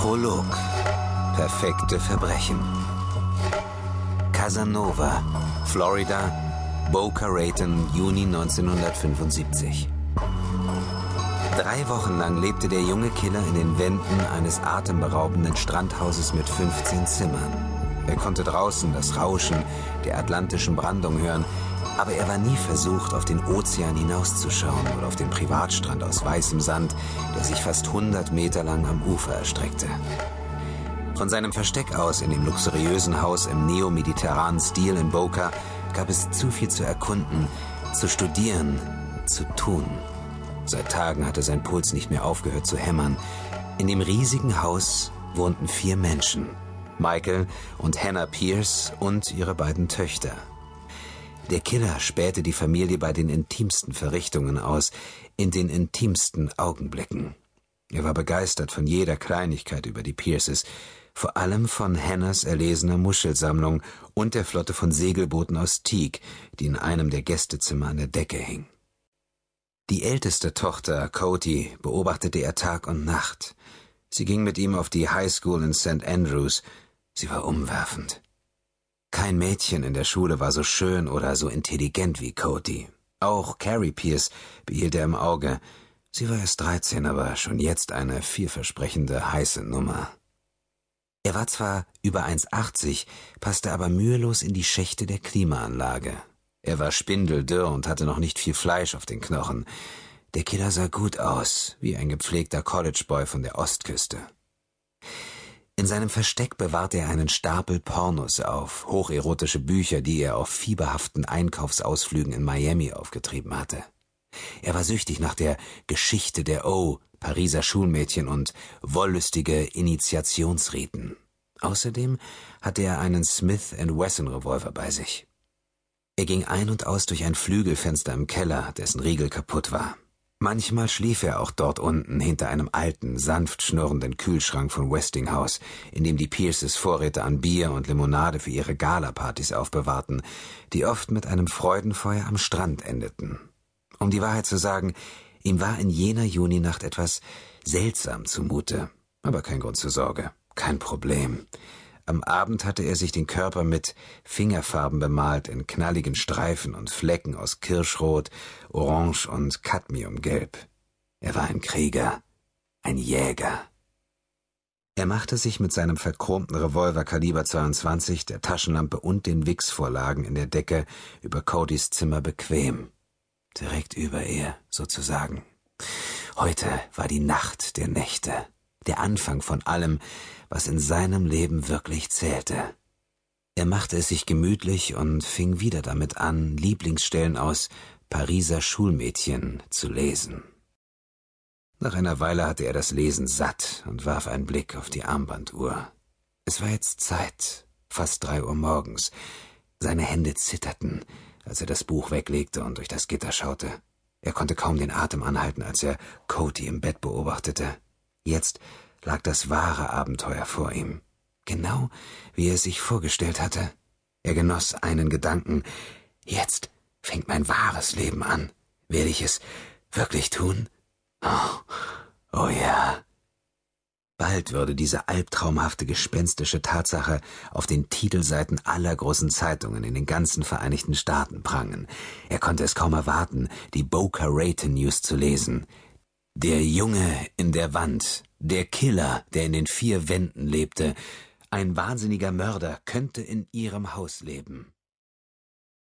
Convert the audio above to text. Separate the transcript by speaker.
Speaker 1: Prolog. Perfekte Verbrechen. Casanova, Florida, Boca Raton, Juni 1975. Drei Wochen lang lebte der junge Killer in den Wänden eines atemberaubenden Strandhauses mit 15 Zimmern. Er konnte draußen das Rauschen der atlantischen Brandung hören, aber er war nie versucht, auf den Ozean hinauszuschauen oder auf den Privatstrand aus weißem Sand, der sich fast 100 Meter lang am Ufer erstreckte. Von seinem Versteck aus in dem luxuriösen Haus im neomediterranen Stil in Boca gab es zu viel zu erkunden, zu studieren, zu tun. Seit Tagen hatte sein Puls nicht mehr aufgehört zu hämmern. In dem riesigen Haus wohnten vier Menschen. Michael und Hannah Pierce und ihre beiden Töchter. Der Killer spähte die Familie bei den intimsten Verrichtungen aus, in den intimsten Augenblicken. Er war begeistert von jeder Kleinigkeit über die Pierces, vor allem von Hannahs erlesener Muschelsammlung und der Flotte von Segelbooten aus Teak, die in einem der Gästezimmer an der Decke hing. Die älteste Tochter, Cody, beobachtete er Tag und Nacht. Sie ging mit ihm auf die High School in St. Andrews. Sie war umwerfend. Kein Mädchen in der Schule war so schön oder so intelligent wie Cody. Auch Carrie Pierce behielt er im Auge. Sie war erst dreizehn, aber schon jetzt eine vielversprechende heiße Nummer. Er war zwar über 1,80, passte aber mühelos in die Schächte der Klimaanlage. Er war spindeldürr und hatte noch nicht viel Fleisch auf den Knochen. Der Killer sah gut aus, wie ein gepflegter Collegeboy von der Ostküste. In seinem Versteck bewahrte er einen Stapel Pornos auf, hocherotische Bücher, die er auf fieberhaften Einkaufsausflügen in Miami aufgetrieben hatte. Er war süchtig nach der Geschichte der O, Pariser Schulmädchen und wollüstige Initiationsriten. Außerdem hatte er einen Smith Wesson Revolver bei sich. Er ging ein und aus durch ein Flügelfenster im Keller, dessen Riegel kaputt war. Manchmal schlief er auch dort unten hinter einem alten, sanft schnurrenden Kühlschrank von Westinghouse, in dem die Pierces Vorräte an Bier und Limonade für ihre Galapartys aufbewahrten, die oft mit einem Freudenfeuer am Strand endeten. Um die Wahrheit zu sagen, ihm war in jener Juninacht etwas seltsam zumute, aber kein Grund zur Sorge, kein Problem. Am Abend hatte er sich den Körper mit Fingerfarben bemalt in knalligen Streifen und Flecken aus Kirschrot, Orange und Cadmiumgelb. Er war ein Krieger, ein Jäger. Er machte sich mit seinem verchromten Revolver Kaliber 22, der Taschenlampe und den Wichsvorlagen in der Decke über Codys Zimmer bequem. Direkt über ihr, sozusagen. Heute war die Nacht der Nächte, der Anfang von allem, was in seinem Leben wirklich zählte. Er machte es sich gemütlich und fing wieder damit an, Lieblingsstellen aus Pariser Schulmädchen zu lesen. Nach einer Weile hatte er das Lesen satt und warf einen Blick auf die Armbanduhr. Es war jetzt Zeit, fast drei Uhr morgens. Seine Hände zitterten, als er das Buch weglegte und durch das Gitter schaute. Er konnte kaum den Atem anhalten, als er Cody im Bett beobachtete. Jetzt lag das wahre Abenteuer vor ihm, genau wie er es sich vorgestellt hatte. Er genoss einen Gedanken, jetzt fängt mein wahres Leben an. Werde ich es wirklich tun? Oh, oh ja. Bald würde diese albtraumhafte gespenstische Tatsache auf den Titelseiten aller großen Zeitungen in den ganzen Vereinigten Staaten prangen. Er konnte es kaum erwarten, die Boca Raton News zu lesen. Der Junge in der Wand, der Killer, der in den vier Wänden lebte, ein wahnsinniger Mörder könnte in ihrem Haus leben.